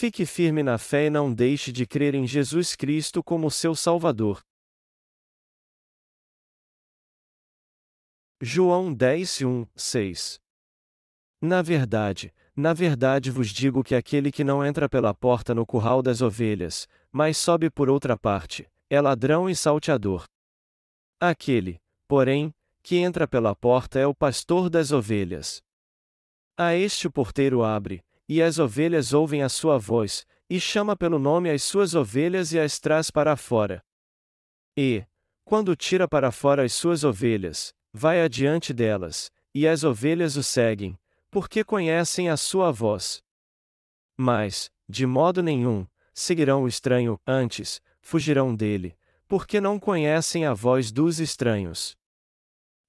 Fique firme na fé e não deixe de crer em Jesus Cristo como seu Salvador. João 10, 1, 6 Na verdade, na verdade vos digo que aquele que não entra pela porta no curral das ovelhas, mas sobe por outra parte, é ladrão e salteador. Aquele, porém, que entra pela porta é o pastor das ovelhas. A este o porteiro abre, e as ovelhas ouvem a sua voz, e chama pelo nome as suas ovelhas e as traz para fora. E, quando tira para fora as suas ovelhas, vai adiante delas, e as ovelhas o seguem, porque conhecem a sua voz. Mas, de modo nenhum, seguirão o estranho, antes, fugirão dele, porque não conhecem a voz dos estranhos.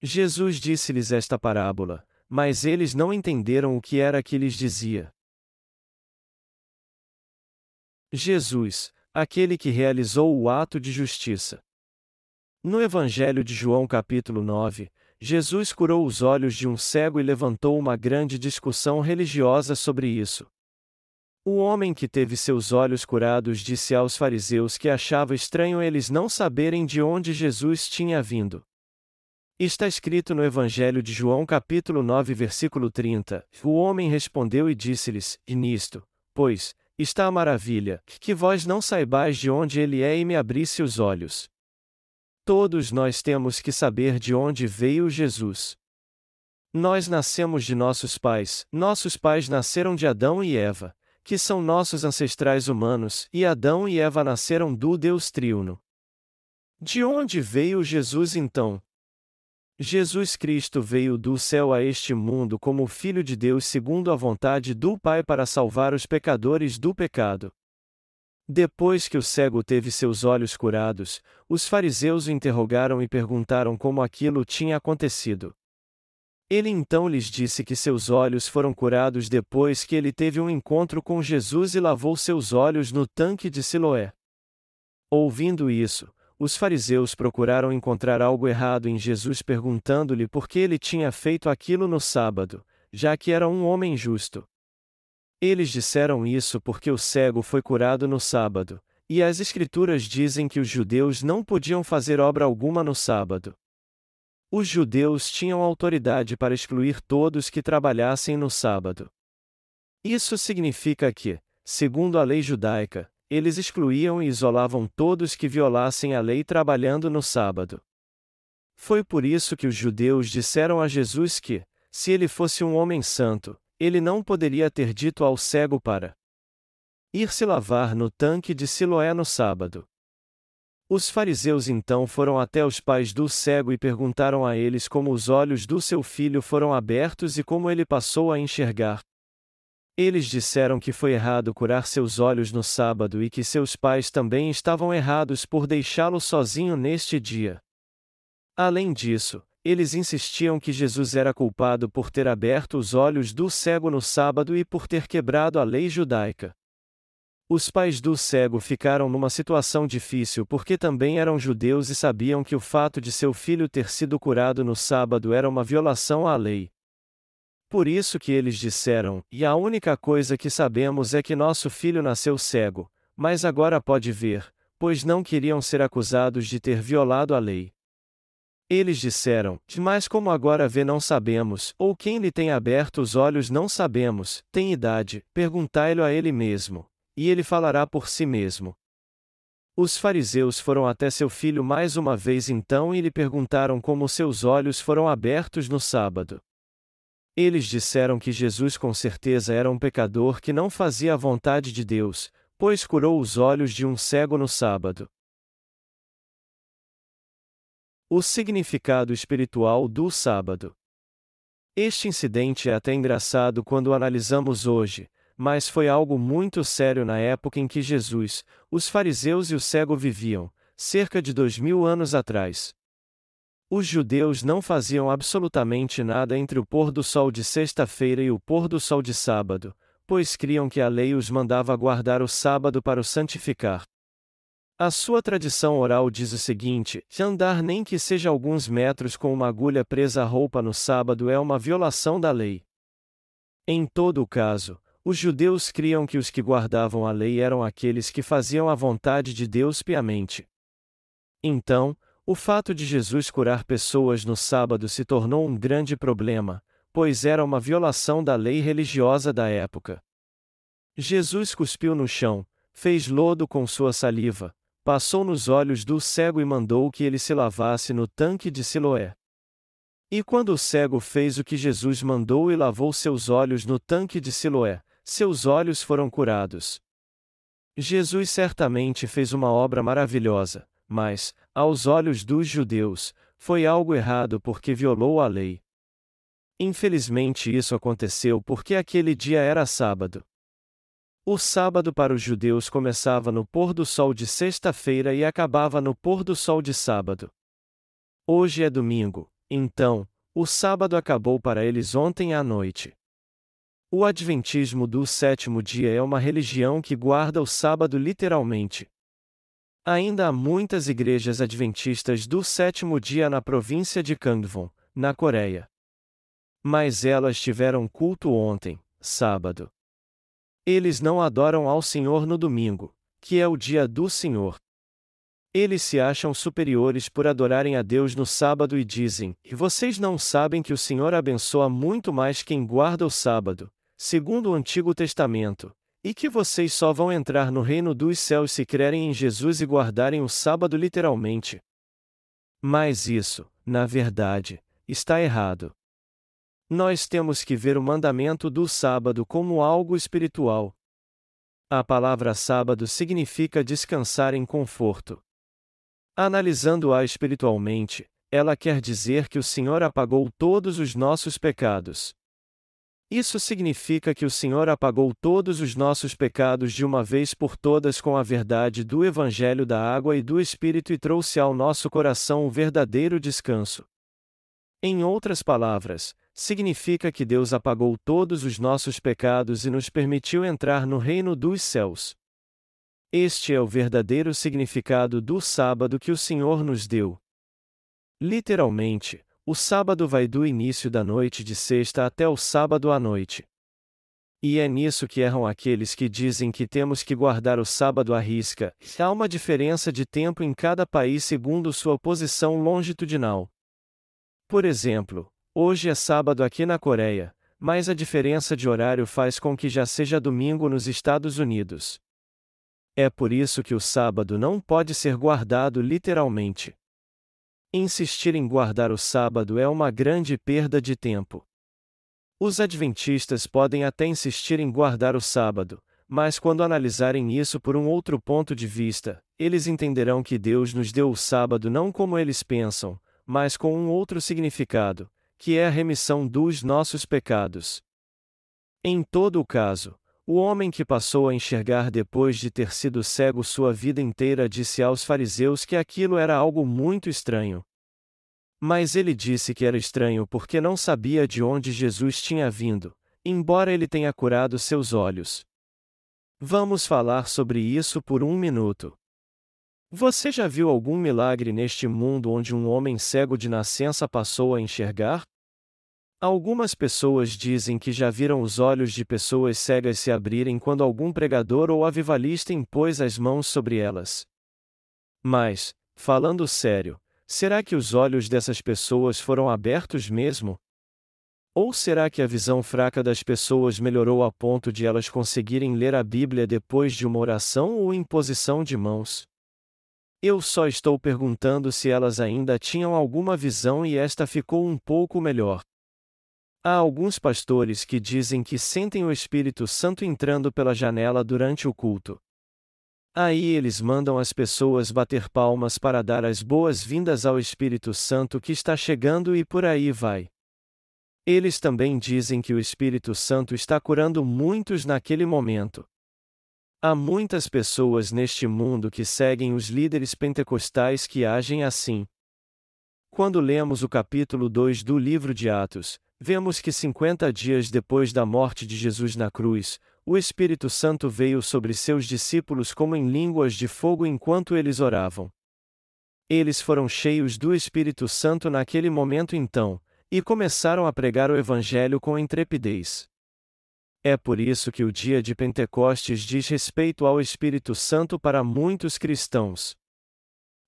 Jesus disse-lhes esta parábola, mas eles não entenderam o que era que lhes dizia. Jesus, aquele que realizou o ato de justiça. No Evangelho de João capítulo 9, Jesus curou os olhos de um cego e levantou uma grande discussão religiosa sobre isso. O homem que teve seus olhos curados disse aos fariseus que achava estranho eles não saberem de onde Jesus tinha vindo. Está escrito no Evangelho de João capítulo 9 versículo 30. O homem respondeu e disse-lhes: E nisto, pois, está a maravilha, que vós não saibais de onde ele é e me abrisse os olhos. Todos nós temos que saber de onde veio Jesus. Nós nascemos de nossos pais, nossos pais nasceram de Adão e Eva, que são nossos ancestrais humanos, e Adão e Eva nasceram do Deus Triuno. De onde veio Jesus então? Jesus Cristo veio do céu a este mundo como Filho de Deus segundo a vontade do Pai para salvar os pecadores do pecado. Depois que o cego teve seus olhos curados, os fariseus o interrogaram e perguntaram como aquilo tinha acontecido. Ele então lhes disse que seus olhos foram curados depois que ele teve um encontro com Jesus e lavou seus olhos no tanque de Siloé. Ouvindo isso, os fariseus procuraram encontrar algo errado em Jesus perguntando-lhe por que ele tinha feito aquilo no sábado, já que era um homem justo. Eles disseram isso porque o cego foi curado no sábado, e as Escrituras dizem que os judeus não podiam fazer obra alguma no sábado. Os judeus tinham autoridade para excluir todos que trabalhassem no sábado. Isso significa que, segundo a lei judaica, eles excluíam e isolavam todos que violassem a lei trabalhando no sábado. Foi por isso que os judeus disseram a Jesus que, se ele fosse um homem santo, ele não poderia ter dito ao cego para ir se lavar no tanque de Siloé no sábado. Os fariseus então foram até os pais do cego e perguntaram a eles como os olhos do seu filho foram abertos e como ele passou a enxergar. Eles disseram que foi errado curar seus olhos no sábado e que seus pais também estavam errados por deixá-lo sozinho neste dia. Além disso, eles insistiam que Jesus era culpado por ter aberto os olhos do cego no sábado e por ter quebrado a lei judaica. Os pais do cego ficaram numa situação difícil porque também eram judeus e sabiam que o fato de seu filho ter sido curado no sábado era uma violação à lei. Por isso que eles disseram: E a única coisa que sabemos é que nosso filho nasceu cego, mas agora pode ver, pois não queriam ser acusados de ter violado a lei. Eles disseram: Mas como agora vê não sabemos, ou quem lhe tem aberto os olhos não sabemos, tem idade, perguntai-lo a ele mesmo, e ele falará por si mesmo. Os fariseus foram até seu filho mais uma vez então e lhe perguntaram como seus olhos foram abertos no sábado. Eles disseram que Jesus com certeza era um pecador que não fazia a vontade de Deus, pois curou os olhos de um cego no sábado. O significado espiritual do sábado. Este incidente é até engraçado quando analisamos hoje, mas foi algo muito sério na época em que Jesus, os fariseus e o cego viviam, cerca de dois mil anos atrás. Os judeus não faziam absolutamente nada entre o pôr do sol de sexta-feira e o pôr do sol de sábado, pois criam que a lei os mandava guardar o sábado para o santificar. A sua tradição oral diz o seguinte: andar nem que seja alguns metros com uma agulha presa à roupa no sábado é uma violação da lei. Em todo o caso, Os judeus criam que os que guardavam a lei eram aqueles que faziam a vontade de Deus piamente. Então, o fato de Jesus curar pessoas no sábado se tornou um grande problema, pois era uma violação da lei religiosa da época. Jesus cuspiu no chão, fez lodo com sua saliva, passou nos olhos do cego e mandou que ele se lavasse no tanque de Siloé. E quando o cego fez o que Jesus mandou e lavou seus olhos no tanque de Siloé, seus olhos foram curados. Jesus certamente fez uma obra maravilhosa, mas, aos olhos dos judeus, foi algo errado porque violou a lei. Infelizmente isso aconteceu porque aquele dia era sábado. O sábado para os judeus começava no pôr do sol de sexta-feira e acabava no pôr do sol de sábado. Hoje é domingo, então, o sábado acabou para eles ontem à noite. O Adventismo do sétimo dia é uma religião que guarda o sábado literalmente. Ainda há muitas igrejas adventistas do sétimo dia na província de Kangwon, na Coreia. Mas elas tiveram culto ontem, sábado. Eles não adoram ao Senhor no domingo, que é o dia do Senhor. Eles se acham superiores por adorarem a Deus no sábado e dizem: E vocês não sabem que o Senhor abençoa muito mais quem guarda o sábado, segundo o Antigo Testamento, e que vocês só vão entrar no reino dos céus se crerem em Jesus e guardarem o sábado literalmente. Mas isso, na verdade, está errado. Nós temos que ver o mandamento do sábado como algo espiritual. A palavra sábado significa descansar em conforto. Analisando-a espiritualmente, ela quer dizer que o Senhor apagou todos os nossos pecados. Isso significa que o Senhor apagou todos os nossos pecados de uma vez por todas com a verdade do Evangelho da Água e do Espírito e trouxe ao nosso coração o verdadeiro descanso. Em outras palavras, significa que Deus apagou todos os nossos pecados e nos permitiu entrar no reino dos céus. Este é o verdadeiro significado do sábado que o Senhor nos deu. Literalmente, o sábado vai do início da noite de sexta até o sábado à noite. E é nisso que erram aqueles que dizem que temos que guardar o sábado à risca. Há uma diferença de tempo em cada país segundo sua posição longitudinal. Por exemplo, hoje é sábado aqui na Coreia, mas a diferença de horário faz com que já seja domingo nos Estados Unidos. É por isso que o sábado não pode ser guardado literalmente. Insistir em guardar o sábado é uma grande perda de tempo. Os adventistas podem até insistir em guardar o sábado, mas quando analisarem isso por um outro ponto de vista, eles entenderão que Deus nos deu o sábado não como eles pensam, mas com um outro significado, que é a remissão dos nossos pecados. Em todo o caso, o homem que passou a enxergar depois de ter sido cego sua vida inteira disse aos fariseus que aquilo era algo muito estranho. Mas ele disse que era estranho porque não sabia de onde Jesus tinha vindo, embora ele tenha curado seus olhos. Vamos falar sobre isso por um minuto. Você já viu algum milagre neste mundo onde um homem cego de nascença passou a enxergar? Algumas pessoas dizem que já viram os olhos de pessoas cegas se abrirem quando algum pregador ou avivalista impôs as mãos sobre elas. Mas, falando sério, será que os olhos dessas pessoas foram abertos mesmo? Ou será que a visão fraca das pessoas melhorou a ponto de elas conseguirem ler a Bíblia depois de uma oração ou imposição de mãos? Eu só estou perguntando se elas ainda tinham alguma visão e esta ficou um pouco melhor. Há alguns pastores que dizem que sentem o Espírito Santo entrando pela janela durante o culto. Aí eles mandam as pessoas bater palmas para dar as boas-vindas ao Espírito Santo que está chegando e por aí vai. Eles também dizem que o Espírito Santo está curando muitos naquele momento. Há muitas pessoas neste mundo que seguem os líderes pentecostais que agem assim. Quando lemos o capítulo 2 do livro de Atos, Vemos que 50 dias depois da morte de Jesus na cruz, o Espírito Santo veio sobre seus discípulos como em línguas de fogo enquanto eles oravam. Eles foram cheios do Espírito Santo naquele momento então, e começaram a pregar o Evangelho com intrepidez. É por isso que o dia de Pentecostes diz respeito ao Espírito Santo para muitos cristãos.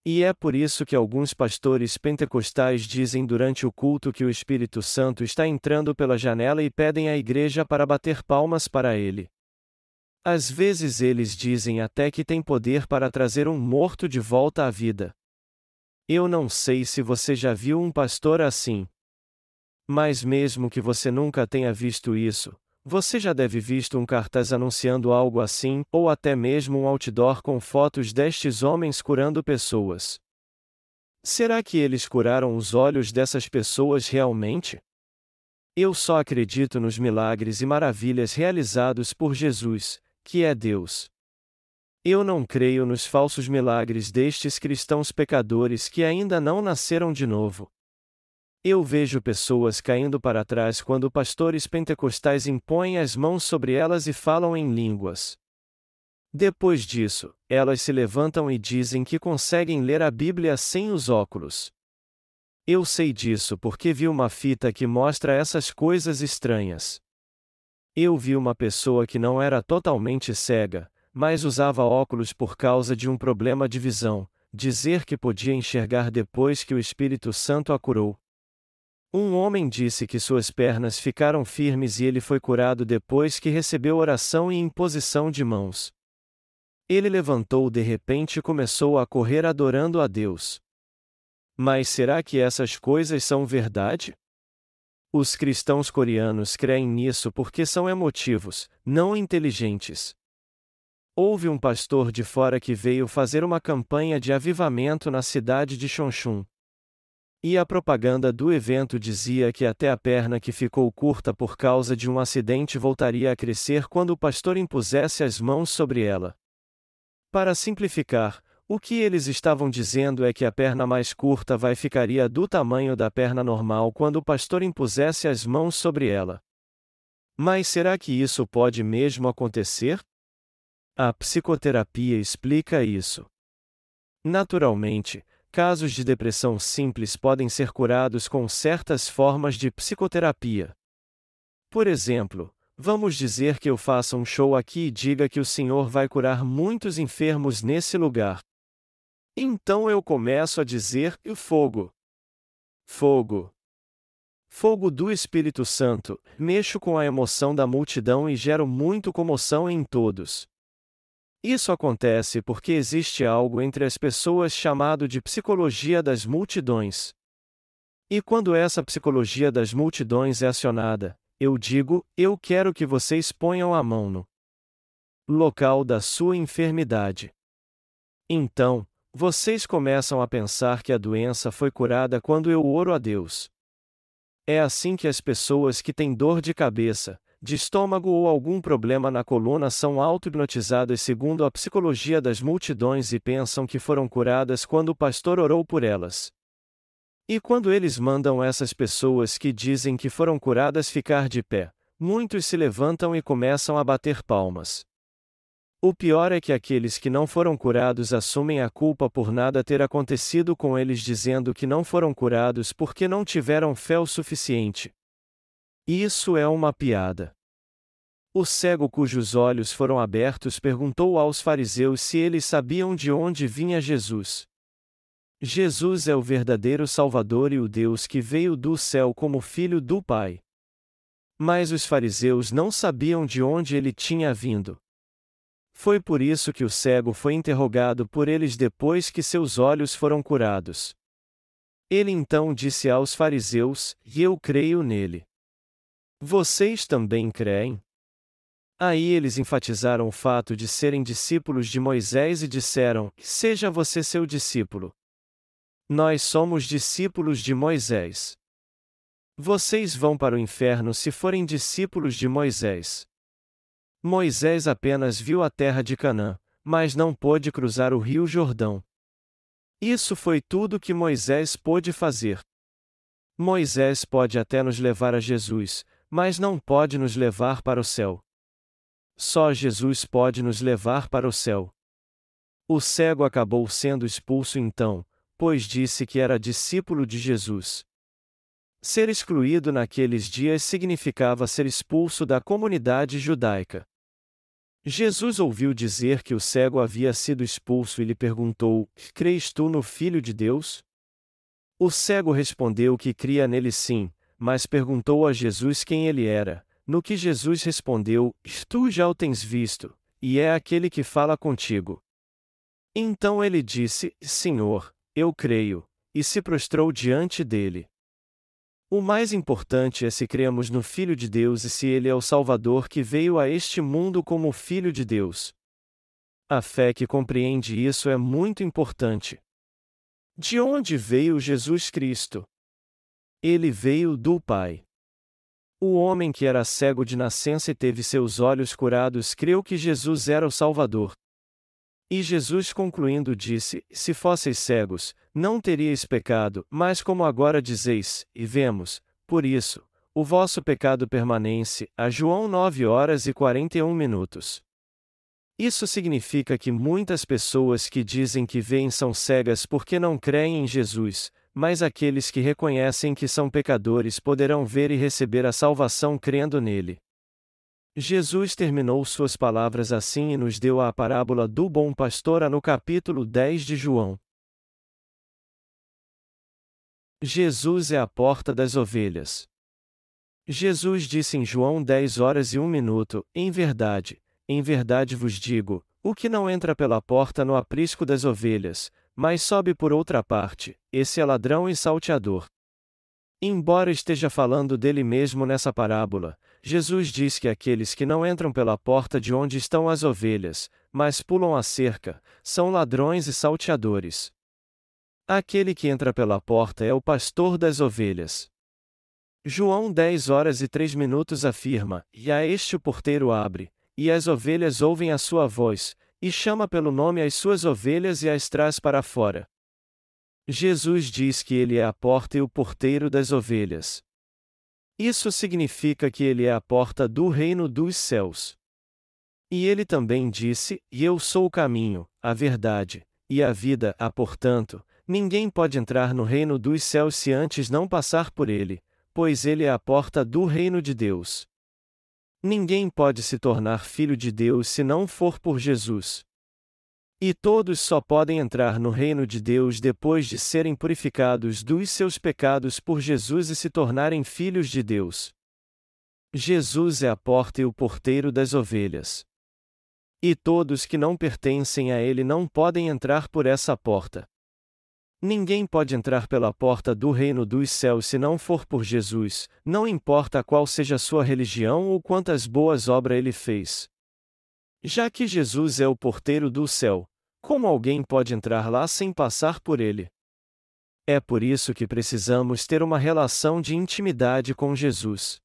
E é por isso que alguns pastores pentecostais dizem durante o culto que o Espírito Santo está entrando pela janela e pedem à igreja para bater palmas para ele. Às vezes eles dizem até que tem poder para trazer um morto de volta à vida. Eu não sei se você já viu um pastor assim. Mas mesmo que você nunca tenha visto isso, você já deve visto um cartaz anunciando algo assim, ou até mesmo um outdoor com fotos destes homens curando pessoas. Será que eles curaram os olhos dessas pessoas realmente? Eu só acredito nos milagres e maravilhas realizados por Jesus, que é Deus. Eu não creio nos falsos milagres destes cristãos pecadores que ainda não nasceram de novo. Eu vejo pessoas caindo para trás quando pastores pentecostais impõem as mãos sobre elas e falam em línguas. Depois disso, elas se levantam e dizem que conseguem ler a Bíblia sem os óculos. Eu sei disso porque vi uma fita que mostra essas coisas estranhas. Eu vi uma pessoa que não era totalmente cega, mas usava óculos por causa de um problema de visão, dizer que podia enxergar depois que o Espírito Santo a curou, um homem disse que suas pernas ficaram firmes e ele foi curado depois que recebeu oração e imposição de mãos. Ele levantou de repente e começou a correr adorando a Deus. Mas será que essas coisas são verdade? Os cristãos coreanos creem nisso porque são emotivos, não inteligentes. Houve um pastor de fora que veio fazer uma campanha de avivamento na cidade de Chonchun. E a propaganda do evento dizia que até a perna que ficou curta por causa de um acidente voltaria a crescer quando o pastor impusesse as mãos sobre ela. Para simplificar, o que eles estavam dizendo é que a perna mais curta vai ficaria do tamanho da perna normal quando o pastor impusesse as mãos sobre ela. Mas será que isso pode mesmo acontecer? A psicoterapia explica isso. Naturalmente, Casos de depressão simples podem ser curados com certas formas de psicoterapia. Por exemplo, vamos dizer que eu faça um show aqui e diga que o Senhor vai curar muitos enfermos nesse lugar. Então eu começo a dizer: e fogo. Fogo. Fogo do Espírito Santo, mexo com a emoção da multidão e gero muito comoção em todos. Isso acontece porque existe algo entre as pessoas chamado de psicologia das multidões. E quando essa psicologia das multidões é acionada, eu digo: eu quero que vocês ponham a mão no local da sua enfermidade. Então, vocês começam a pensar que a doença foi curada quando eu oro a Deus. É assim que as pessoas que têm dor de cabeça, de estômago ou algum problema na coluna são auto-hipnotizadas segundo a psicologia das multidões e pensam que foram curadas quando o pastor orou por elas. E quando eles mandam essas pessoas que dizem que foram curadas ficar de pé, muitos se levantam e começam a bater palmas. O pior é que aqueles que não foram curados assumem a culpa por nada ter acontecido com eles, dizendo que não foram curados porque não tiveram fé o suficiente. Isso é uma piada. O cego cujos olhos foram abertos perguntou aos fariseus se eles sabiam de onde vinha Jesus. Jesus é o verdadeiro Salvador e o Deus que veio do céu como filho do Pai. Mas os fariseus não sabiam de onde ele tinha vindo. Foi por isso que o cego foi interrogado por eles depois que seus olhos foram curados. Ele então disse aos fariseus: eu creio nele. Vocês também creem? Aí eles enfatizaram o fato de serem discípulos de Moisés e disseram: Seja você seu discípulo. Nós somos discípulos de Moisés. Vocês vão para o inferno se forem discípulos de Moisés. Moisés apenas viu a terra de Canaã, mas não pôde cruzar o rio Jordão. Isso foi tudo que Moisés pôde fazer. Moisés pode até nos levar a Jesus, mas não pode nos levar para o céu. Só Jesus pode nos levar para o céu. O cego acabou sendo expulso então, pois disse que era discípulo de Jesus. Ser excluído naqueles dias significava ser expulso da comunidade judaica. Jesus ouviu dizer que o cego havia sido expulso e lhe perguntou: Crês tu no Filho de Deus? O cego respondeu que cria nele sim, mas perguntou a Jesus quem ele era, no que Jesus respondeu: Tu já o tens visto, e é aquele que fala contigo. Então ele disse: Senhor, eu creio, e se prostrou diante dele. O mais importante é se cremos no Filho de Deus e se ele é o Salvador que veio a este mundo como Filho de Deus. A fé que compreende isso é muito importante. De onde veio Jesus Cristo? Ele veio do Pai. O homem que era cego de nascença e teve seus olhos curados creu que Jesus era o Salvador. E Jesus concluindo disse: Se fosseis cegos, não teríeis pecado, mas como agora dizeis, e vemos, por isso, o vosso pecado permanece. A João 9 horas e 41 minutos. Isso significa que muitas pessoas que dizem que veem são cegas porque não creem em Jesus, mas aqueles que reconhecem que são pecadores poderão ver e receber a salvação crendo nele. Jesus terminou suas palavras assim e nos deu a parábola do bom pastor no capítulo 10 de João. Jesus é a porta das ovelhas. Jesus disse em João 10 horas e 1 minuto: Em verdade, em verdade vos digo, o que não entra pela porta no aprisco das ovelhas, mas sobe por outra parte, esse é ladrão e salteador. Embora esteja falando dele mesmo nessa parábola, Jesus diz que aqueles que não entram pela porta de onde estão as ovelhas, mas pulam a cerca, são ladrões e salteadores. Aquele que entra pela porta é o pastor das ovelhas. João 10 horas e 3 minutos afirma: E a este o porteiro abre, e as ovelhas ouvem a sua voz, e chama pelo nome as suas ovelhas e as traz para fora. Jesus diz que ele é a porta e o porteiro das ovelhas. Isso significa que ele é a porta do reino dos céus. E ele também disse: E eu sou o caminho, a verdade e a vida. Ah, portanto, ninguém pode entrar no reino dos céus se antes não passar por ele, pois ele é a porta do reino de Deus. Ninguém pode se tornar filho de Deus se não for por Jesus. E todos só podem entrar no reino de Deus depois de serem purificados dos seus pecados por Jesus e se tornarem filhos de Deus. Jesus é a porta e o porteiro das ovelhas. E todos que não pertencem a Ele não podem entrar por essa porta. Ninguém pode entrar pela porta do reino dos céus se não for por Jesus, não importa qual seja sua religião ou quantas boas obras ele fez. Já que Jesus é o porteiro do céu, como alguém pode entrar lá sem passar por ele? É por isso que precisamos ter uma relação de intimidade com Jesus.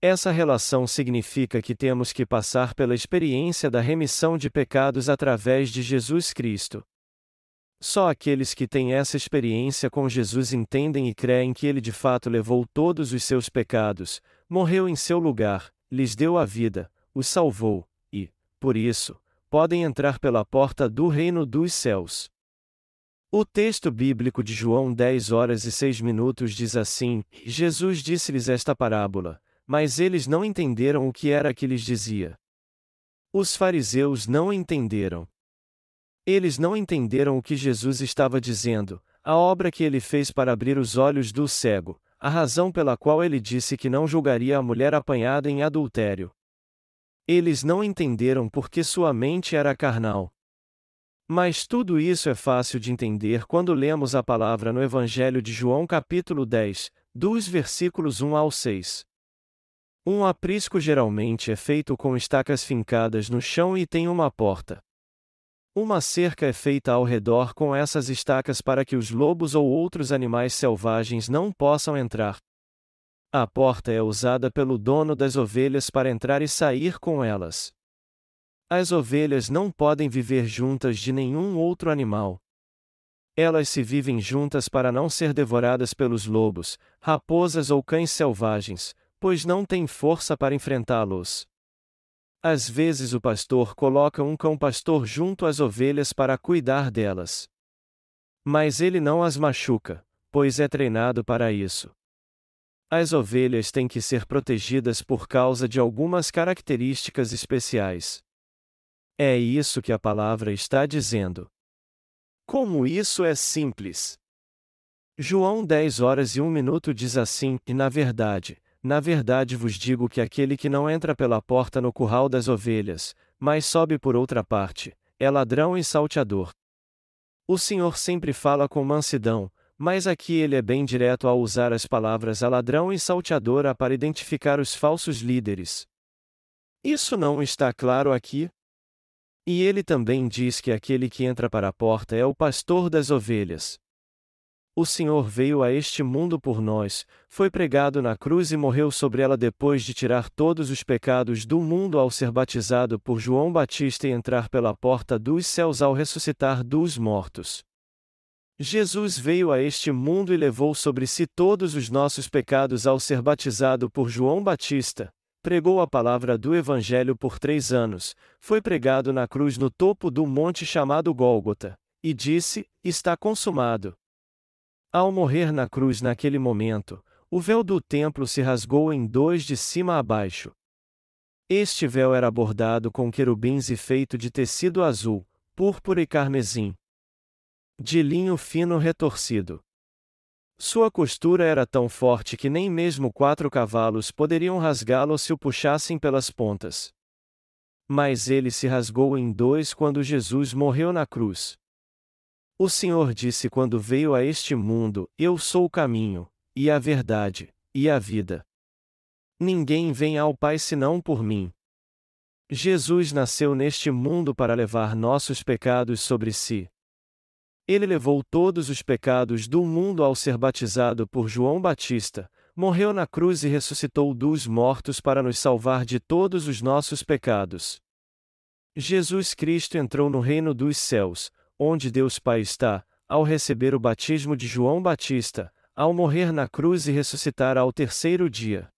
Essa relação significa que temos que passar pela experiência da remissão de pecados através de Jesus Cristo. Só aqueles que têm essa experiência com Jesus entendem e creem que ele de fato levou todos os seus pecados, morreu em seu lugar, lhes deu a vida, os salvou, e, por isso, podem entrar pela porta do reino dos céus. O texto bíblico de João 10 horas e 6 minutos diz assim: Jesus disse-lhes esta parábola, mas eles não entenderam o que era que lhes dizia. Os fariseus não entenderam. Eles não entenderam o que Jesus estava dizendo, a obra que ele fez para abrir os olhos do cego, a razão pela qual ele disse que não julgaria a mulher apanhada em adultério, eles não entenderam porque sua mente era carnal. Mas tudo isso é fácil de entender quando lemos a palavra no Evangelho de João capítulo 10, dos versículos 1 ao 6. Um aprisco geralmente é feito com estacas fincadas no chão e tem uma porta. Uma cerca é feita ao redor com essas estacas para que os lobos ou outros animais selvagens não possam entrar. A porta é usada pelo dono das ovelhas para entrar e sair com elas. As ovelhas não podem viver juntas de nenhum outro animal. Elas se vivem juntas para não ser devoradas pelos lobos, raposas ou cães selvagens, pois não têm força para enfrentá-los. Às vezes o pastor coloca um cão-pastor junto às ovelhas para cuidar delas. Mas ele não as machuca, pois é treinado para isso. As ovelhas têm que ser protegidas por causa de algumas características especiais. É isso que a palavra está dizendo. Como isso é simples! João 10 horas e 1 minuto diz assim: E na verdade, na verdade vos digo que aquele que não entra pela porta no curral das ovelhas, mas sobe por outra parte, é ladrão e salteador. O Senhor sempre fala com mansidão, mas aqui ele é bem direto ao usar as palavras a ladrão e salteadora para identificar os falsos líderes. Isso não está claro aqui? E ele também diz que aquele que entra para a porta é o pastor das ovelhas. O Senhor veio a este mundo por nós, foi pregado na cruz e morreu sobre ela depois de tirar todos os pecados do mundo ao ser batizado por João Batista e entrar pela porta dos céus ao ressuscitar dos mortos. Jesus veio a este mundo e levou sobre si todos os nossos pecados ao ser batizado por João Batista, pregou a palavra do Evangelho por três anos, foi pregado na cruz no topo do monte chamado Gólgota, e disse: Está consumado. Ao morrer na cruz naquele momento, o véu do templo se rasgou em dois de cima a baixo. Este véu era bordado com querubins e feito de tecido azul, púrpura e carmesim, de linho fino retorcido. Sua costura era tão forte que nem mesmo quatro cavalos poderiam rasgá-lo se o puxassem pelas pontas. Mas ele se rasgou em dois quando Jesus morreu na cruz. O Senhor disse quando veio a este mundo: Eu sou o caminho, e a verdade, e a vida. Ninguém vem ao Pai senão por mim. Jesus nasceu neste mundo para levar nossos pecados sobre si, ele levou todos os pecados do mundo ao ser batizado por João Batista, morreu na cruz e ressuscitou dos mortos para nos salvar de todos os nossos pecados. Jesus Cristo entrou no reino dos céus, onde Deus Pai está, ao receber o batismo de João Batista, ao morrer na cruz e ressuscitar ao terceiro dia.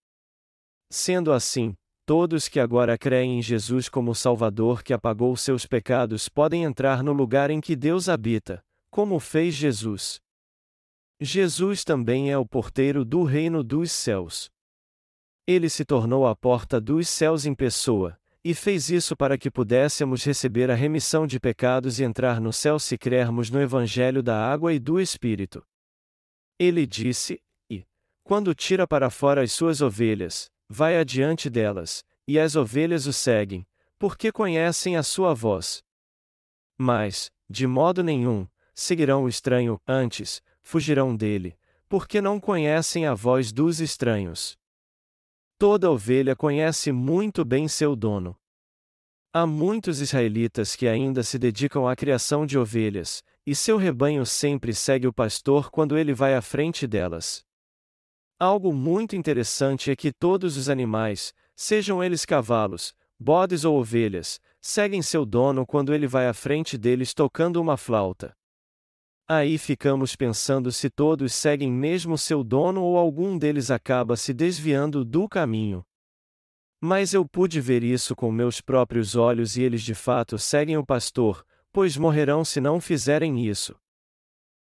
Sendo assim, todos que agora creem em Jesus como Salvador que apagou seus pecados podem entrar no lugar em que Deus habita, como fez Jesus. Jesus também é o porteiro do reino dos céus. Ele se tornou a porta dos céus em pessoa, e fez isso para que pudéssemos receber a remissão de pecados e entrar no céu se crermos no Evangelho da água e do Espírito. Ele disse: E, quando tira para fora as suas ovelhas, vai adiante delas, e as ovelhas o seguem, porque conhecem a sua voz. Mas, de modo nenhum, seguirão o estranho, antes, fugirão dele, porque não conhecem a voz dos estranhos. Toda ovelha conhece muito bem seu dono. Há muitos israelitas que ainda se dedicam à criação de ovelhas, e seu rebanho sempre segue o pastor quando ele vai à frente delas. Algo muito interessante é que todos os animais, sejam eles cavalos, bodes ou ovelhas, seguem seu dono quando ele vai à frente deles tocando uma flauta. Aí ficamos pensando se todos seguem mesmo seu dono ou algum deles acaba se desviando do caminho. Mas eu pude ver isso com meus próprios olhos e eles de fato seguem o pastor, pois morrerão se não fizerem isso.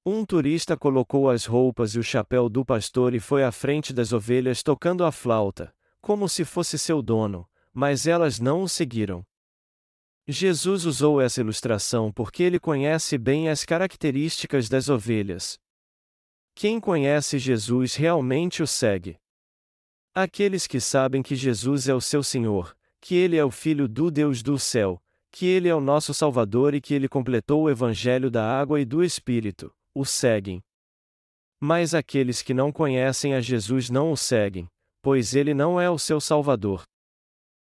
Um turista colocou as roupas e o chapéu do pastor e foi à frente das ovelhas tocando a flauta, como se fosse seu dono, mas elas não o seguiram. Jesus usou essa ilustração porque ele conhece bem as características das ovelhas. Quem conhece Jesus realmente o segue. Aqueles que sabem que Jesus é o seu Senhor, que ele é o Filho do Deus do céu, que ele é o nosso Salvador e que ele completou o Evangelho da água e do Espírito, o seguem. Mas aqueles que não conhecem a Jesus não o seguem, pois ele não é o seu Salvador.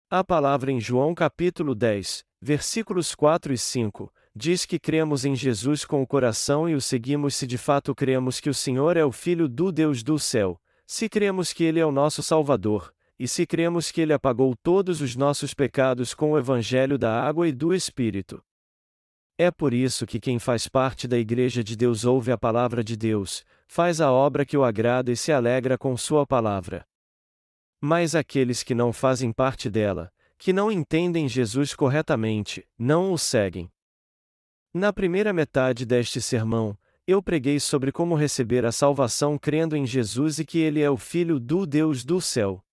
A palavra em João capítulo 10, versículos 4 e 5, diz que cremos em Jesus com o coração e o seguimos se de fato cremos que o Senhor é o Filho do Deus do céu, se cremos que Ele é o nosso Salvador, e se cremos que Ele apagou todos os nossos pecados com o Evangelho da água e do Espírito. É por isso que quem faz parte da Igreja de Deus ouve a palavra de Deus, faz a obra que o agrada e se alegra com Sua palavra. Mas aqueles que não fazem parte dela, que não entendem Jesus corretamente, não o seguem. Na primeira metade deste sermão, eu preguei sobre como receber a salvação crendo em Jesus e que Ele é o Filho do Deus do céu.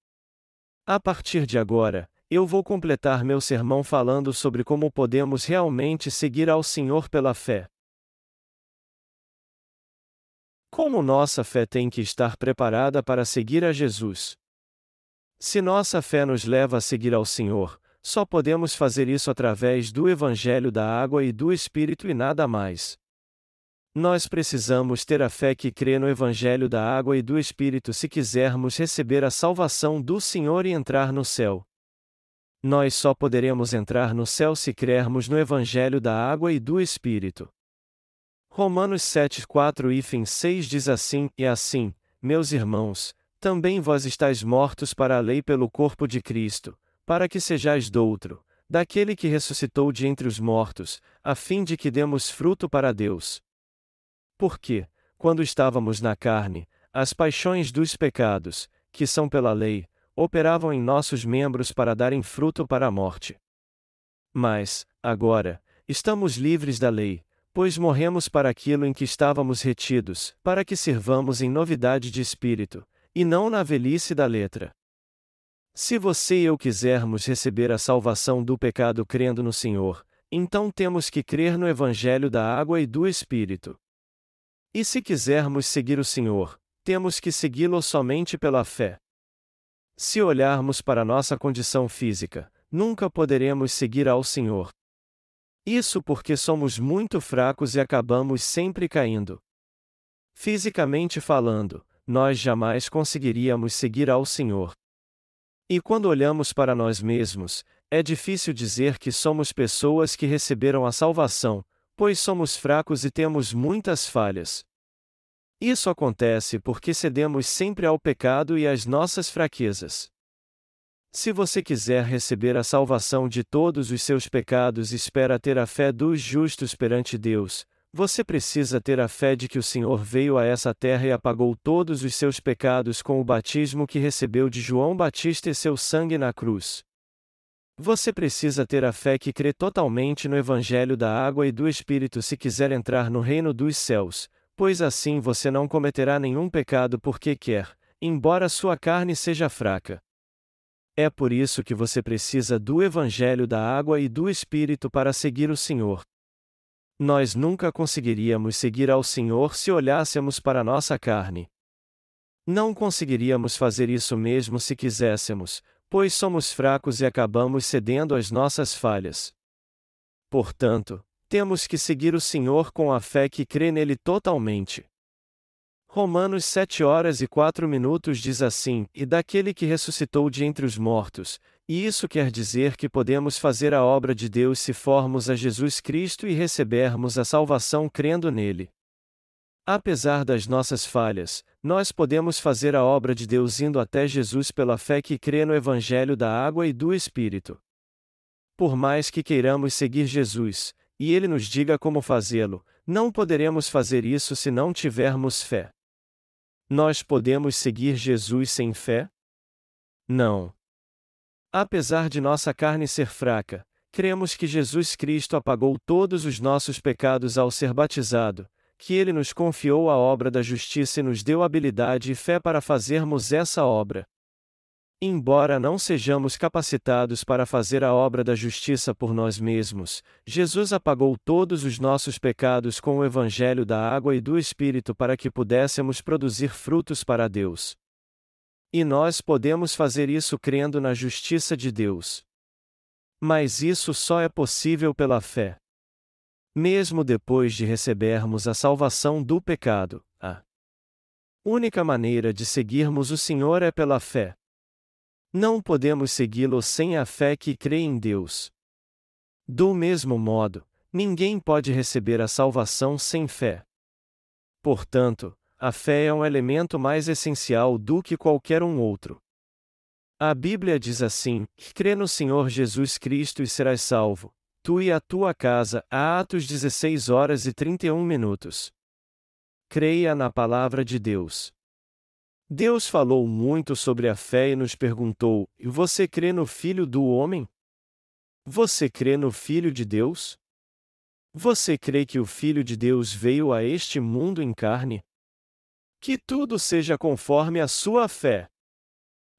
A partir de agora, eu vou completar meu sermão falando sobre como podemos realmente seguir ao Senhor pela fé. Como nossa fé tem que estar preparada para seguir a Jesus? Se nossa fé nos leva a seguir ao Senhor, só podemos fazer isso através do Evangelho da Água e do Espírito e nada mais. Nós precisamos ter a fé que crê no Evangelho da Água e do Espírito se quisermos receber a salvação do Senhor e entrar no céu. Nós só poderemos entrar no céu se crermos no Evangelho da Água e do Espírito. Romanos 7, 4 e 6 diz assim: E assim, meus irmãos, também vós estáis mortos para a lei pelo corpo de Cristo para que sejais doutro, daquele que ressuscitou de entre os mortos, a fim de que demos fruto para Deus. Porque, quando estávamos na carne, as paixões dos pecados, que são pela lei, operavam em nossos membros para darem fruto para a morte. Mas, agora, estamos livres da lei, pois morremos para aquilo em que estávamos retidos, para que sirvamos em novidade de espírito, e não na velhice da letra. Se você e eu quisermos receber a salvação do pecado crendo no Senhor, então temos que crer no Evangelho da água e do Espírito. E se quisermos seguir o Senhor, temos que segui-lo somente pela fé. Se olharmos para nossa condição física, nunca poderemos seguir ao Senhor. Isso porque somos muito fracos e acabamos sempre caindo. Fisicamente falando, nós jamais conseguiríamos seguir ao Senhor. E quando olhamos para nós mesmos, é difícil dizer que somos pessoas que receberam a salvação, pois somos fracos e temos muitas falhas. Isso acontece porque cedemos sempre ao pecado e às nossas fraquezas. Se você quiser receber a salvação de todos os seus pecados espera ter a fé dos justos perante Deus, você precisa ter a fé de que o Senhor veio a essa terra e apagou todos os seus pecados com o batismo que recebeu de João Batista e seu sangue na cruz. Você precisa ter a fé que crê totalmente no Evangelho da água e do Espírito se quiser entrar no reino dos céus, pois assim você não cometerá nenhum pecado porque quer, embora sua carne seja fraca. É por isso que você precisa do Evangelho da água e do Espírito para seguir o Senhor. Nós nunca conseguiríamos seguir ao Senhor se olhássemos para nossa carne. Não conseguiríamos fazer isso mesmo se quiséssemos, pois somos fracos e acabamos cedendo às nossas falhas. Portanto, temos que seguir o Senhor com a fé que crê nele totalmente. Romanos 7 horas e 4 minutos diz assim: E daquele que ressuscitou de entre os mortos, e isso quer dizer que podemos fazer a obra de Deus se formos a Jesus Cristo e recebermos a salvação crendo nele. Apesar das nossas falhas, nós podemos fazer a obra de Deus indo até Jesus pela fé que crê no Evangelho da água e do Espírito. Por mais que queiramos seguir Jesus, e ele nos diga como fazê-lo, não poderemos fazer isso se não tivermos fé. Nós podemos seguir Jesus sem fé? Não. Apesar de nossa carne ser fraca, cremos que Jesus Cristo apagou todos os nossos pecados ao ser batizado, que ele nos confiou a obra da justiça e nos deu habilidade e fé para fazermos essa obra. Embora não sejamos capacitados para fazer a obra da justiça por nós mesmos, Jesus apagou todos os nossos pecados com o Evangelho da água e do Espírito para que pudéssemos produzir frutos para Deus. E nós podemos fazer isso crendo na justiça de Deus. Mas isso só é possível pela fé. Mesmo depois de recebermos a salvação do pecado, a única maneira de seguirmos o Senhor é pela fé. Não podemos segui-lo sem a fé que crê em Deus. Do mesmo modo, ninguém pode receber a salvação sem fé. Portanto, a fé é um elemento mais essencial do que qualquer um outro. A Bíblia diz assim: crê no Senhor Jesus Cristo e serás salvo, tu e a tua casa. Atos 16 horas e 31 minutos. Creia na palavra de Deus. Deus falou muito sobre a fé e nos perguntou: E você crê no Filho do Homem? Você crê no Filho de Deus? Você crê que o Filho de Deus veio a este mundo em carne? Que tudo seja conforme a sua fé.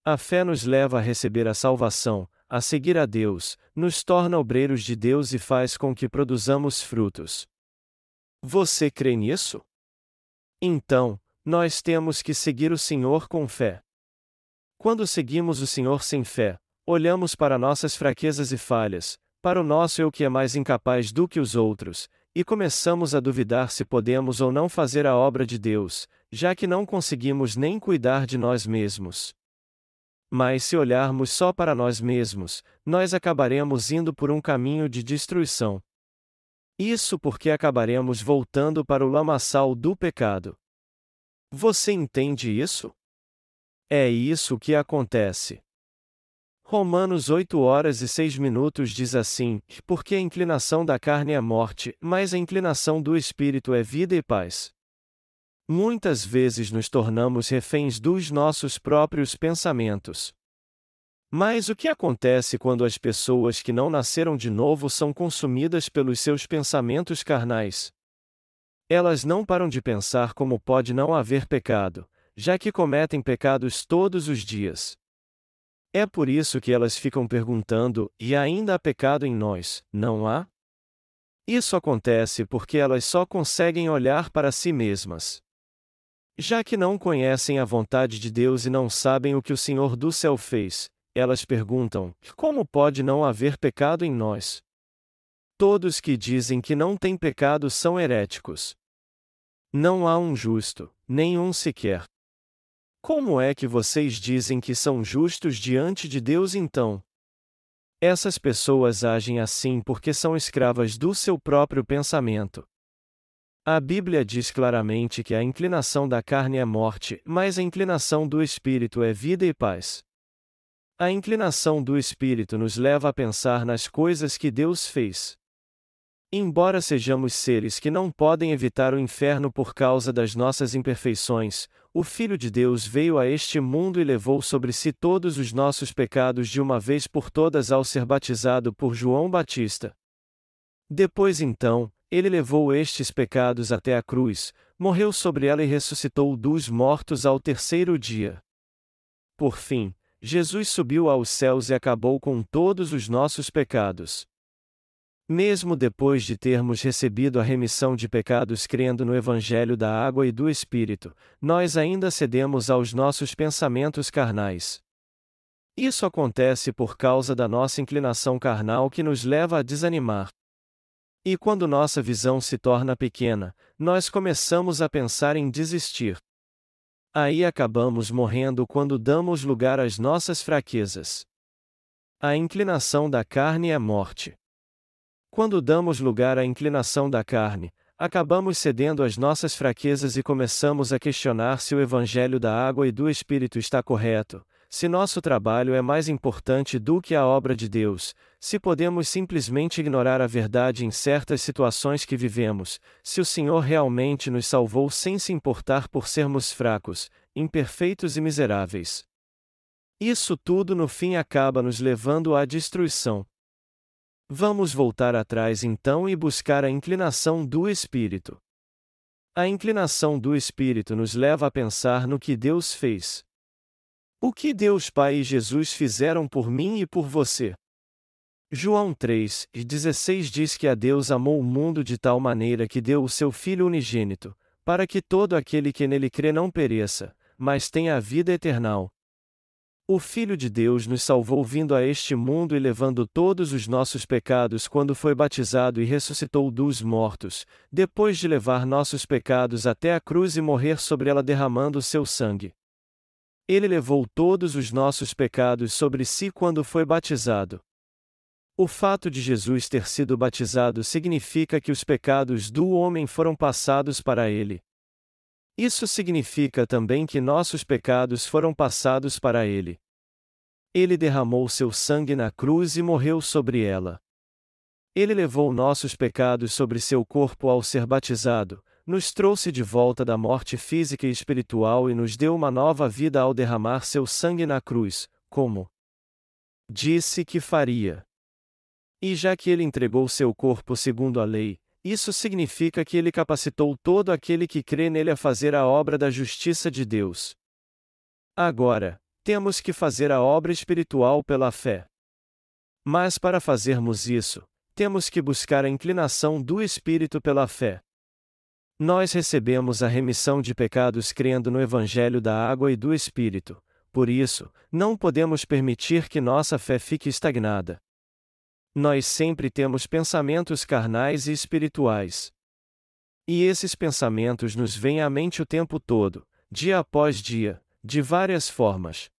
A fé nos leva a receber a salvação, a seguir a Deus, nos torna obreiros de Deus e faz com que produzamos frutos. Você crê nisso? Então, nós temos que seguir o Senhor com fé. Quando seguimos o Senhor sem fé, olhamos para nossas fraquezas e falhas, para o nosso eu que é mais incapaz do que os outros, e começamos a duvidar se podemos ou não fazer a obra de Deus, já que não conseguimos nem cuidar de nós mesmos. Mas se olharmos só para nós mesmos, nós acabaremos indo por um caminho de destruição. Isso porque acabaremos voltando para o lamaçal do pecado. Você entende isso? É isso que acontece. Romanos 8 horas e 6 minutos diz assim: Porque a inclinação da carne é morte, mas a inclinação do espírito é vida e paz. Muitas vezes nos tornamos reféns dos nossos próprios pensamentos. Mas o que acontece quando as pessoas que não nasceram de novo são consumidas pelos seus pensamentos carnais? Elas não param de pensar como pode não haver pecado, já que cometem pecados todos os dias. É por isso que elas ficam perguntando: e ainda há pecado em nós, não há? Isso acontece porque elas só conseguem olhar para si mesmas. Já que não conhecem a vontade de Deus e não sabem o que o Senhor do céu fez, elas perguntam: como pode não haver pecado em nós? Todos que dizem que não tem pecado são heréticos. Não há um justo, nenhum sequer. Como é que vocês dizem que são justos diante de Deus então? Essas pessoas agem assim porque são escravas do seu próprio pensamento. A Bíblia diz claramente que a inclinação da carne é morte, mas a inclinação do espírito é vida e paz. A inclinação do espírito nos leva a pensar nas coisas que Deus fez. Embora sejamos seres que não podem evitar o inferno por causa das nossas imperfeições, o Filho de Deus veio a este mundo e levou sobre si todos os nossos pecados de uma vez por todas ao ser batizado por João Batista. Depois então, ele levou estes pecados até a cruz, morreu sobre ela e ressuscitou dos mortos ao terceiro dia. Por fim, Jesus subiu aos céus e acabou com todos os nossos pecados. Mesmo depois de termos recebido a remissão de pecados crendo no Evangelho da Água e do Espírito, nós ainda cedemos aos nossos pensamentos carnais. Isso acontece por causa da nossa inclinação carnal que nos leva a desanimar. E quando nossa visão se torna pequena, nós começamos a pensar em desistir. Aí acabamos morrendo quando damos lugar às nossas fraquezas. A inclinação da carne é morte. Quando damos lugar à inclinação da carne, acabamos cedendo às nossas fraquezas e começamos a questionar se o Evangelho da água e do Espírito está correto, se nosso trabalho é mais importante do que a obra de Deus, se podemos simplesmente ignorar a verdade em certas situações que vivemos, se o Senhor realmente nos salvou sem se importar por sermos fracos, imperfeitos e miseráveis. Isso tudo no fim acaba nos levando à destruição. Vamos voltar atrás então e buscar a inclinação do Espírito. A inclinação do Espírito nos leva a pensar no que Deus fez. O que Deus Pai e Jesus fizeram por mim e por você? João 3, 16 diz que a Deus amou o mundo de tal maneira que deu o seu Filho unigênito, para que todo aquele que nele crê não pereça, mas tenha a vida eternal. O Filho de Deus nos salvou vindo a este mundo e levando todos os nossos pecados quando foi batizado e ressuscitou dos mortos, depois de levar nossos pecados até a cruz e morrer sobre ela derramando seu sangue. Ele levou todos os nossos pecados sobre si quando foi batizado. O fato de Jesus ter sido batizado significa que os pecados do homem foram passados para ele, isso significa também que nossos pecados foram passados para ele. Ele derramou seu sangue na cruz e morreu sobre ela. Ele levou nossos pecados sobre seu corpo ao ser batizado, nos trouxe de volta da morte física e espiritual e nos deu uma nova vida ao derramar seu sangue na cruz, como disse que faria. E já que ele entregou seu corpo segundo a lei, isso significa que ele capacitou todo aquele que crê nele a fazer a obra da justiça de Deus. Agora, temos que fazer a obra espiritual pela fé. Mas para fazermos isso, temos que buscar a inclinação do Espírito pela fé. Nós recebemos a remissão de pecados crendo no Evangelho da água e do Espírito, por isso, não podemos permitir que nossa fé fique estagnada. Nós sempre temos pensamentos carnais e espirituais. E esses pensamentos nos vêm à mente o tempo todo, dia após dia, de várias formas.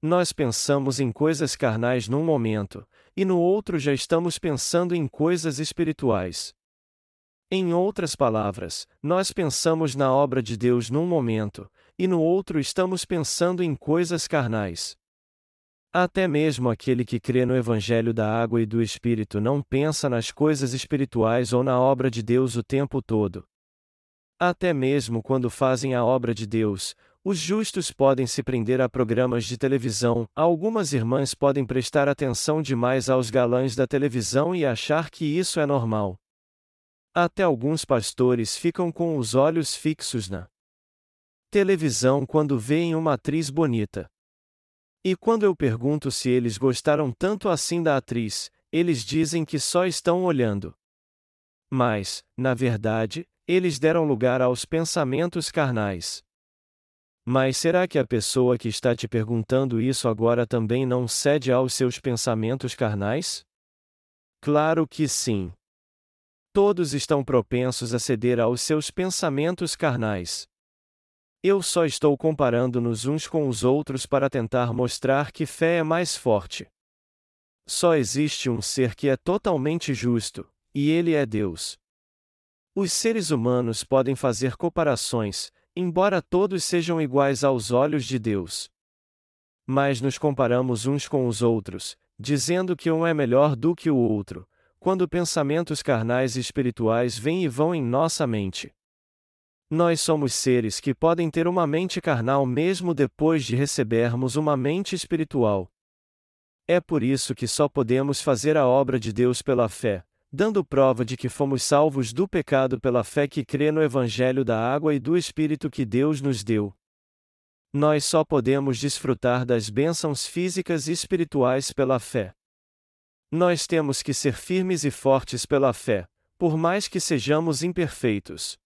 Nós pensamos em coisas carnais num momento, e no outro já estamos pensando em coisas espirituais. Em outras palavras, nós pensamos na obra de Deus num momento, e no outro estamos pensando em coisas carnais. Até mesmo aquele que crê no Evangelho da água e do Espírito não pensa nas coisas espirituais ou na obra de Deus o tempo todo. Até mesmo quando fazem a obra de Deus, os justos podem se prender a programas de televisão, algumas irmãs podem prestar atenção demais aos galãs da televisão e achar que isso é normal. Até alguns pastores ficam com os olhos fixos na televisão quando veem uma atriz bonita. E quando eu pergunto se eles gostaram tanto assim da atriz, eles dizem que só estão olhando. Mas, na verdade, eles deram lugar aos pensamentos carnais. Mas será que a pessoa que está te perguntando isso agora também não cede aos seus pensamentos carnais? Claro que sim. Todos estão propensos a ceder aos seus pensamentos carnais. Eu só estou comparando-nos uns com os outros para tentar mostrar que fé é mais forte. Só existe um ser que é totalmente justo, e ele é Deus. Os seres humanos podem fazer comparações, embora todos sejam iguais aos olhos de Deus. Mas nos comparamos uns com os outros, dizendo que um é melhor do que o outro, quando pensamentos carnais e espirituais vêm e vão em nossa mente. Nós somos seres que podem ter uma mente carnal mesmo depois de recebermos uma mente espiritual. É por isso que só podemos fazer a obra de Deus pela fé, dando prova de que fomos salvos do pecado pela fé que crê no Evangelho da água e do Espírito que Deus nos deu. Nós só podemos desfrutar das bênçãos físicas e espirituais pela fé. Nós temos que ser firmes e fortes pela fé, por mais que sejamos imperfeitos.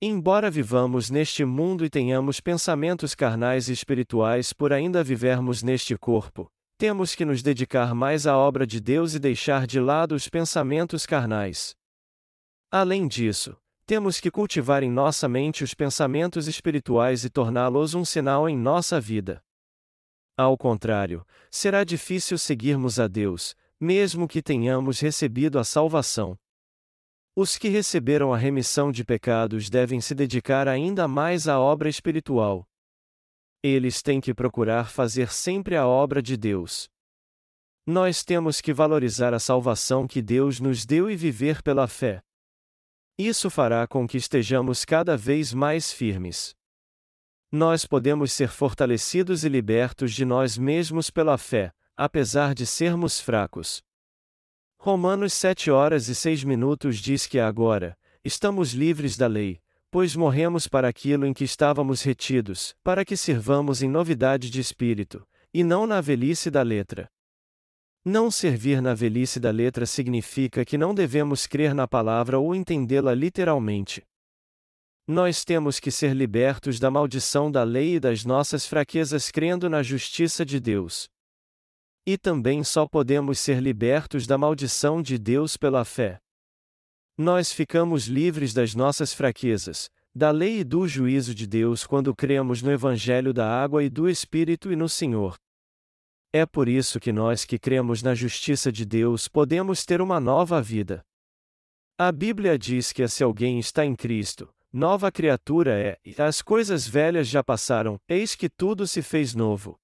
Embora vivamos neste mundo e tenhamos pensamentos carnais e espirituais por ainda vivermos neste corpo, temos que nos dedicar mais à obra de Deus e deixar de lado os pensamentos carnais. Além disso, temos que cultivar em nossa mente os pensamentos espirituais e torná-los um sinal em nossa vida. Ao contrário, será difícil seguirmos a Deus, mesmo que tenhamos recebido a salvação. Os que receberam a remissão de pecados devem se dedicar ainda mais à obra espiritual. Eles têm que procurar fazer sempre a obra de Deus. Nós temos que valorizar a salvação que Deus nos deu e viver pela fé. Isso fará com que estejamos cada vez mais firmes. Nós podemos ser fortalecidos e libertos de nós mesmos pela fé, apesar de sermos fracos. Romanos 7 horas e 6 minutos diz que agora, estamos livres da lei, pois morremos para aquilo em que estávamos retidos, para que sirvamos em novidade de espírito, e não na velhice da letra. Não servir na velhice da letra significa que não devemos crer na palavra ou entendê-la literalmente. Nós temos que ser libertos da maldição da lei e das nossas fraquezas crendo na justiça de Deus. E também só podemos ser libertos da maldição de Deus pela fé. Nós ficamos livres das nossas fraquezas, da lei e do juízo de Deus quando cremos no Evangelho da água e do Espírito e no Senhor. É por isso que nós que cremos na justiça de Deus podemos ter uma nova vida. A Bíblia diz que se alguém está em Cristo, nova criatura é, e as coisas velhas já passaram, eis que tudo se fez novo.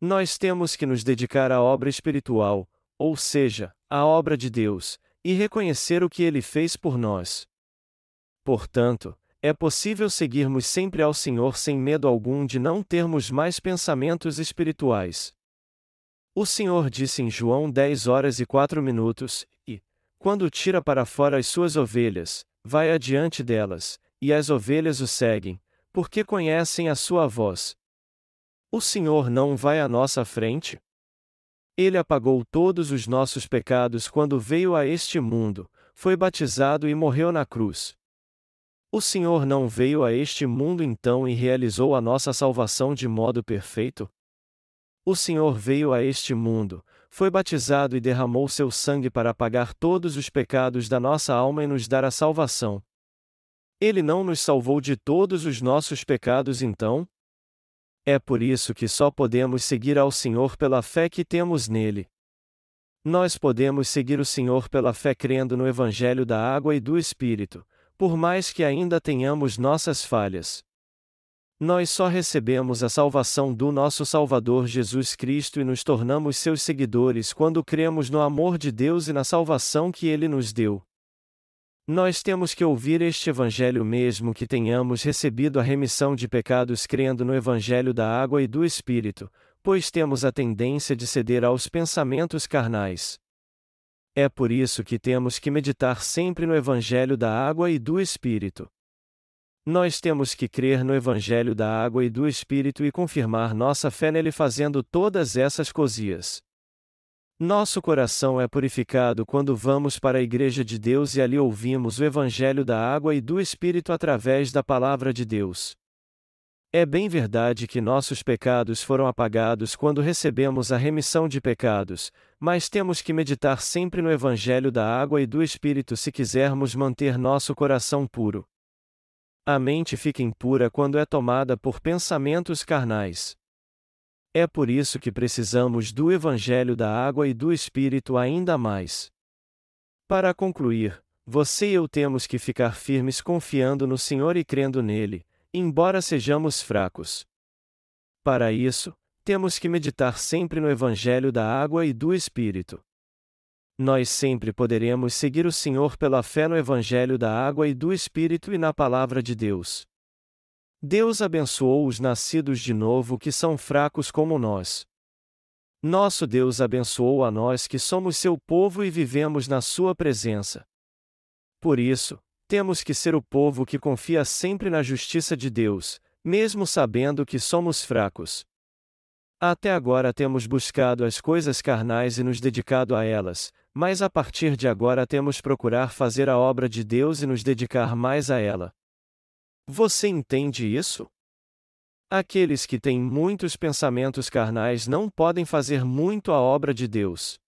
Nós temos que nos dedicar à obra espiritual, ou seja, à obra de Deus, e reconhecer o que Ele fez por nós. Portanto, é possível seguirmos sempre ao Senhor sem medo algum de não termos mais pensamentos espirituais. O Senhor disse em João 10 horas e 4 minutos: E quando tira para fora as suas ovelhas, vai adiante delas, e as ovelhas o seguem, porque conhecem a sua voz. O Senhor não vai à nossa frente? Ele apagou todos os nossos pecados quando veio a este mundo, foi batizado e morreu na cruz. O Senhor não veio a este mundo então e realizou a nossa salvação de modo perfeito? O Senhor veio a este mundo, foi batizado e derramou seu sangue para apagar todos os pecados da nossa alma e nos dar a salvação. Ele não nos salvou de todos os nossos pecados então? É por isso que só podemos seguir ao Senhor pela fé que temos nele. Nós podemos seguir o Senhor pela fé crendo no Evangelho da água e do Espírito, por mais que ainda tenhamos nossas falhas. Nós só recebemos a salvação do nosso Salvador Jesus Cristo e nos tornamos seus seguidores quando cremos no amor de Deus e na salvação que ele nos deu. Nós temos que ouvir este Evangelho mesmo que tenhamos recebido a remissão de pecados crendo no Evangelho da água e do Espírito, pois temos a tendência de ceder aos pensamentos carnais. É por isso que temos que meditar sempre no Evangelho da água e do Espírito. Nós temos que crer no Evangelho da água e do Espírito e confirmar nossa fé nele fazendo todas essas coisias. Nosso coração é purificado quando vamos para a Igreja de Deus e ali ouvimos o Evangelho da água e do Espírito através da Palavra de Deus. É bem verdade que nossos pecados foram apagados quando recebemos a remissão de pecados, mas temos que meditar sempre no Evangelho da água e do Espírito se quisermos manter nosso coração puro. A mente fica impura quando é tomada por pensamentos carnais. É por isso que precisamos do Evangelho da água e do Espírito ainda mais. Para concluir, você e eu temos que ficar firmes confiando no Senhor e crendo nele, embora sejamos fracos. Para isso, temos que meditar sempre no Evangelho da água e do Espírito nós sempre poderemos seguir o Senhor pela fé no Evangelho da água e do Espírito e na Palavra de Deus. Deus abençoou os nascidos de novo que são fracos como nós. Nosso Deus abençoou a nós que somos seu povo e vivemos na sua presença. Por isso, temos que ser o povo que confia sempre na justiça de Deus, mesmo sabendo que somos fracos. Até agora temos buscado as coisas carnais e nos dedicado a elas, mas a partir de agora temos procurar fazer a obra de Deus e nos dedicar mais a ela. Você entende isso? Aqueles que têm muitos pensamentos carnais não podem fazer muito a obra de Deus.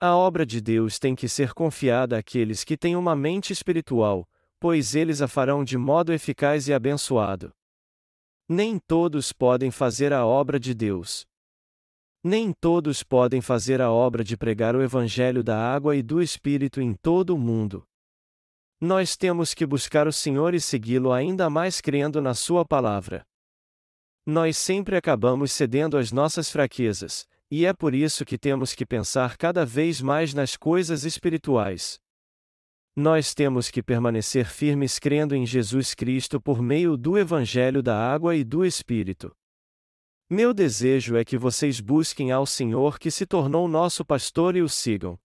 A obra de Deus tem que ser confiada àqueles que têm uma mente espiritual, pois eles a farão de modo eficaz e abençoado. Nem todos podem fazer a obra de Deus. Nem todos podem fazer a obra de pregar o Evangelho da água e do Espírito em todo o mundo. Nós temos que buscar o Senhor e segui-lo ainda mais crendo na Sua palavra. Nós sempre acabamos cedendo às nossas fraquezas, e é por isso que temos que pensar cada vez mais nas coisas espirituais. Nós temos que permanecer firmes crendo em Jesus Cristo por meio do Evangelho da água e do Espírito. Meu desejo é que vocês busquem ao Senhor que se tornou nosso pastor e o sigam.